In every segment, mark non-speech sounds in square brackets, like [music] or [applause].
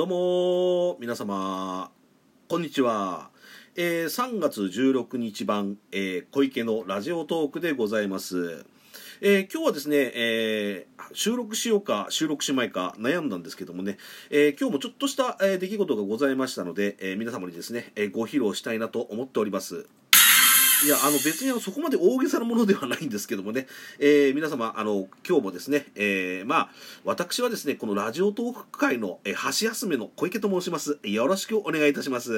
どうも皆様こんにちは、えー、3月16日版、えー、小池のラジオトークでございます、えー今日はですね、えー収録しようか収録しまいか悩んだんですけどもね、えー今日もちょっとした、えー出来事がございましたので、えー皆様にですね、えーご披露したいなと思っております。いや、あの別にあのそこまで大げさなものではないんですけどもね、えー皆様、あの今日もですね、えーまあ、私はですね、このラジオトーク界の、えー箸休めの小池と申します。よろしくお願いいたします。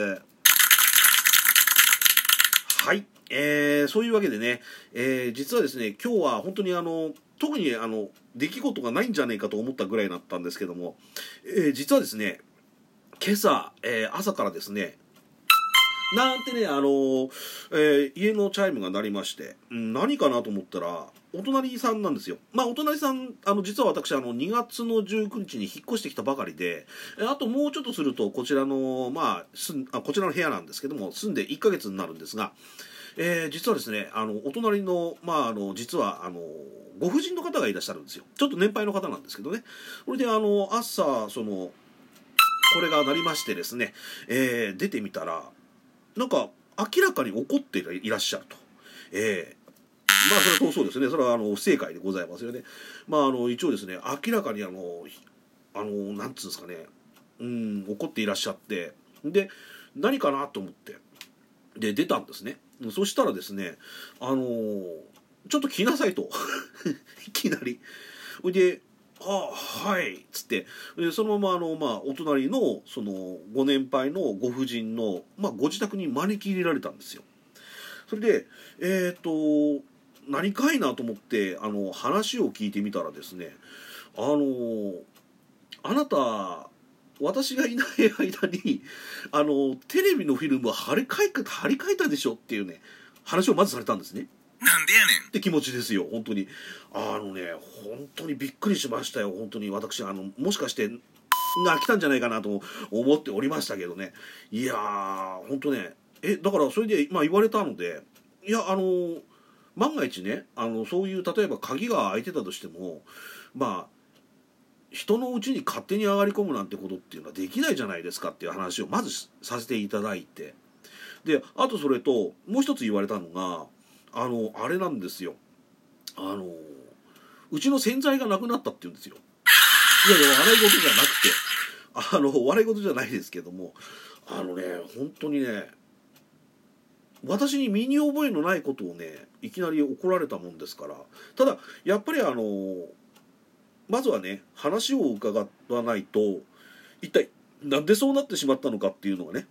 はい、えーそういうわけでね、えー実はですね、今日は本当にあの、特にあの、出来事がないんじゃないかと思ったぐらいだったんですけども、えー実はですね、今朝、えー朝からですね、なんてね、あのーえー家のチャイムが鳴りまして、うん何かなと思ったら、お隣さんなんですよ。まあ、お隣さん、あの、実は私、あの、2月の19日に引っ越してきたばかりで、あともうちょっとすると、こちらの、まあ、すんあこちらの部屋なんですけども、住んで1ヶ月になるんですが、えー実はですね、あの、お隣の、まあ、あの、実は、あの、ご婦人の方がいらっしゃるんですよ。ちょっと年配の方なんですけどね。それで、あの、朝、その、これが鳴りましてですね、えー出てみたら、なんか明らかに怒っていらっしゃると。ええまあそれはそうですね。それはあの不正解でございますよね。まああの一応ですね、明らかにあのあのなんつうんですかね、うん怒っていらっしゃって、で何かなと思ってで出たんですね。そしたらですね、あのちょっと来なさいと [laughs] いきなり。ほいであはいっつってそのままあの、まあ、お隣のそのご年配のご婦人の、まあ、ご自宅に招き入れられたんですよ。それでえっ、と何かいなと思ってあの話を聞いてみたらですねあのあなた私がいない間にあのテレビのフィルムを張り替え張り替えたでしょっていうね話をまずされたんですね。なんでやって気持ちですよ本当に。あのね本当にびっくりしましたよ本当に。私あのもしかしてが来たんじゃないかなと思っておりましたけどね。いやー本当ねえだからそれで、まあ、言われたのでいやあの万が一ねあのそういう例えば鍵が開いてたとしてもまあ人のうちに勝手に上がり込むなんてことっていうのはできないじゃないですかっていう話をまずさせていただいて。であとそれともう一つ言われたのがあのあれなんですよ。あのうちの洗剤がなくなったって言うんですよ。いやいや笑い事じゃなくて。あの笑い事じゃないですけども。あのね本当にね私に身に覚えのないことをねいきなり怒られたもんですから。ただやっぱりあのまずはね話を伺わないと一体なんでそうなってしまったのかっていうのがね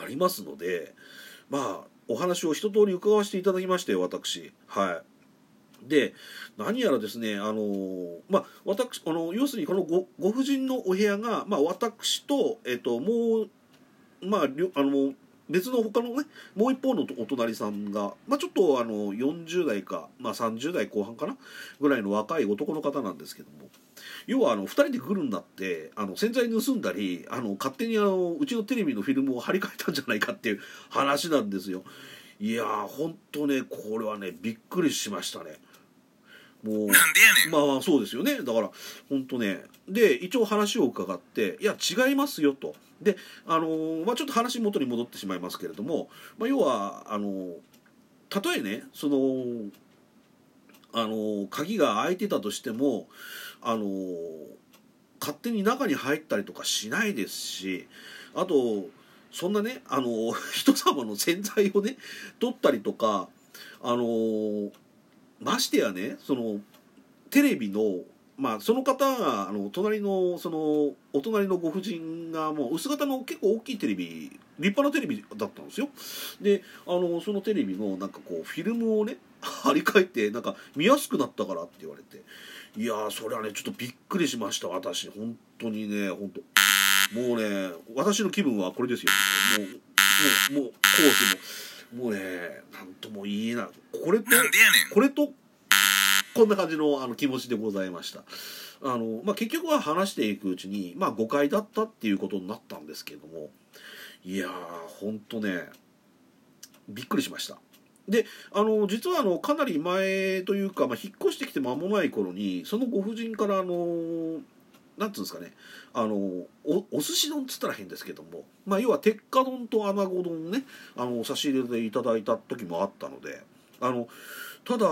ありますのでまあお話を一通り伺わせていただきまして私。はい。で何やらですねあのまあ私あの要するにこのごご婦人のお部屋が、まあ、私と,、えっともうまありょあの別の他のねもう一方のお隣さんが、まあ、ちょっとあの40代か、まあ、30代後半かなぐらいの若い男の方なんですけども要はあの2人で来るんだってあの洗剤盗んだりあの勝手にあのうちのテレビのフィルムを張り替えたんじゃないかっていう話なんですよ。いやーほんとねこれはねびっくりしましたね。もうなんでやねん。まあまあそうですよね。だから本当ね。で一応話を伺っていや違いますよと。であのーまあちょっと話元に戻ってしまいますけれども、まあ、要はあのーたとえねそのあのー鍵が開いてたとしてもあのー勝手に中に入ったりとかしないですしあとそんなねあのー人様の洗剤をね取ったりとかあのーましてやねそのテレビのまあその方があの隣のそのお隣のご婦人がもう薄型の結構大きいテレビ立派なテレビだったんですよ。であのそのテレビのなんかこうフィルムをね [laughs] 張り替えてなんか見やすくなったからって言われて。いやーそれはねちょっとびっくりしました私。本当にね本当。もうね私の気分はこれですよ。もうもうもうコースももうねなんとも言えない。これとこれとこんな感じのあの気持ちでございました。あの、まあ、結局は話していくうちに、まあ、誤解だったっていうことになったんですけれども。いやーほんとねびっくりしました。であの実はあのかなり前というか、まあ、引っ越してきて間もない頃にそのご婦人からあのなんつうんですかね。あのおお寿司丼っつったら変ですけども、まあ、要は鉄火丼と穴子丼ね。あの差し入れでいただいた時もあったので。あのただ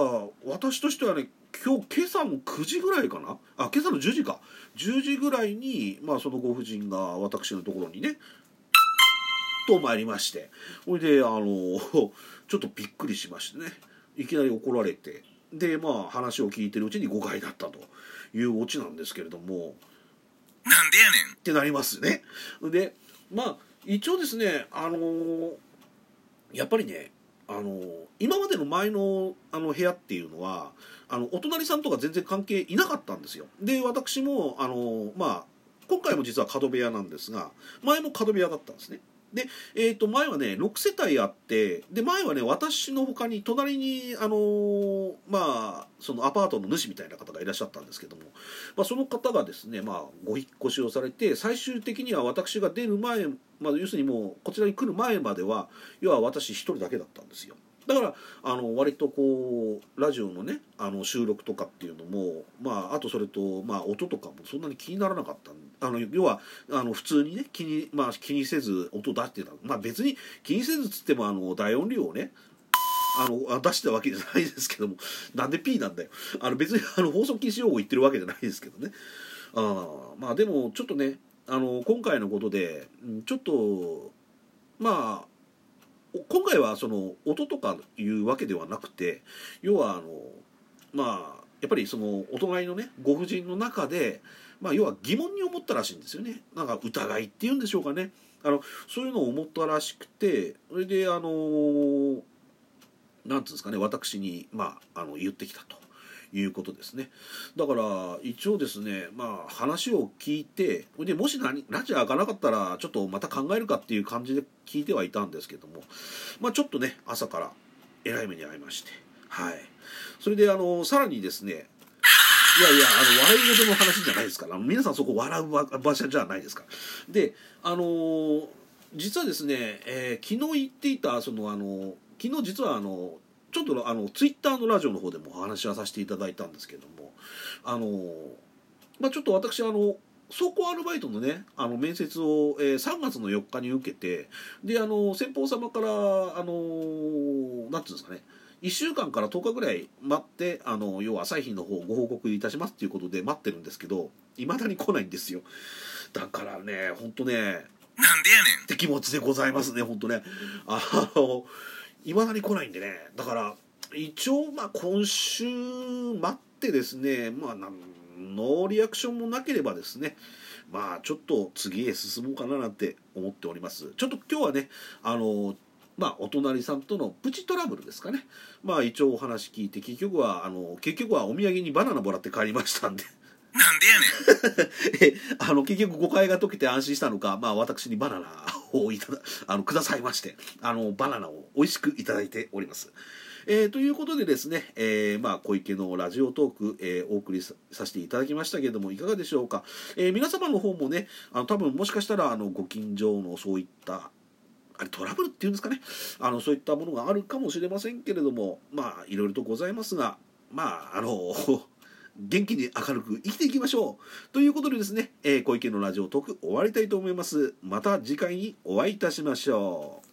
私としてはね今日今朝の9時ぐらいかな？あ今朝の10時か。10時ぐらいに、まあ、そのご婦人が私のところにねと参りまして。ほいであの [laughs] ちょっとびっくりしましてね。いきなり怒られて。でまあ話を聞いてるうちに誤解だったというオチなんですけれども。なんでやねんってなりますね。でまあ一応ですねあのーやっぱりねあのー今までの前のあの部屋っていうのはあのお隣さんとか全然関係いなかったんですよ。で私もあのーまあ今回も実は角部屋なんですが前も角部屋だったんですね。で、えー、と前はね6世帯あってで前はね私のほかに隣にあのーまあそのアパートの主みたいな方がいらっしゃったんですけども、まあ、その方がですね、まあ、ご引っ越しをされて最終的には私が出る前、まあ、要するにもうこちらに来る前までは要は私一人だけだったんですよ。だからあの割とこうラジオのねあの収録とかっていうのも、まあ、あとそれと、まあ、音とかもそんなに気にならなかったあの要はあの普通にね気に,、まあ、気にせず音出してた、まあ、別に気にせずつってもあの大音量をねあの出したわけじゃないですけどもなんで P なんだよ。あの別にあの放送禁止用語言ってるわけじゃないですけどね。あまあでもちょっとねあの今回のことでちょっとまあ今回はその音とかいうわけではなくて要はあのまあやっぱりそのお隣のねご婦人の中で、まあ、要は疑問に思ったらしいんですよね。なんか疑いっていうんでしょうかね。あのそういうのを思ったらしくてそれであの何て言うんですかね私に、まあ、あの言ってきたと。いうことですね。だから一応ですねまあ話を聞いてでもし何ラジオ開かなかったらちょっとまた考えるかっていう感じで聞いてはいたんですけどもまあちょっとね朝からえらい目に遭いましてはい。それであのさらにですねいやいやあの笑い事の話じゃないですから皆さんそこ笑う場所じゃないですから。であの実はですね、えー昨日言っていたそのあの昨日実はあのちょっとあのツイッターのラジオの方でもお話はさせていただいたんですけどもあの、まあ、ちょっと私あの倉庫アルバイトのねあの面接を、えー3月の4日に受けてであの先方様からあのなんていうんですかね1週間から10日ぐらい待ってあの要は朝日の方ご報告いたしますっていうことで待ってるんですけどいまだに来ないんですよ。だからね本当ねなんでやねん。って気持ちでございますね本当ね。あのいまだに来ないんでね。だから一応まあ今週待ってですねまあ何のリアクションもなければですねまあちょっと次へ進もうかななんて思っております。ちょっと今日はねあのまあお隣さんとのプチトラブルですかね。まあ一応お話聞いて結局はあの結局はお土産にバナナもらって帰りましたんで。なんでやねん。[laughs] あの結局誤解が解けて安心したのか、まあ、私にバナナをいただあのくださいましてあのバナナを美味しくいただいております。えーということでですね、えーまあ、小池のラジオトーク、えーお送りさせていただきましたけれどもいかがでしょうか、え皆様の方もねあの多分もしかしたらあのご近所のそういったあれトラブルっていうんですかね。あのそういったものがあるかもしれませんけれどもまあいろいろとございますがまああの元気に明るく生きていきましょう。ということでですね、えー小池のラジオトーク終わりたいと思います。また次回にお会いいたしましょう。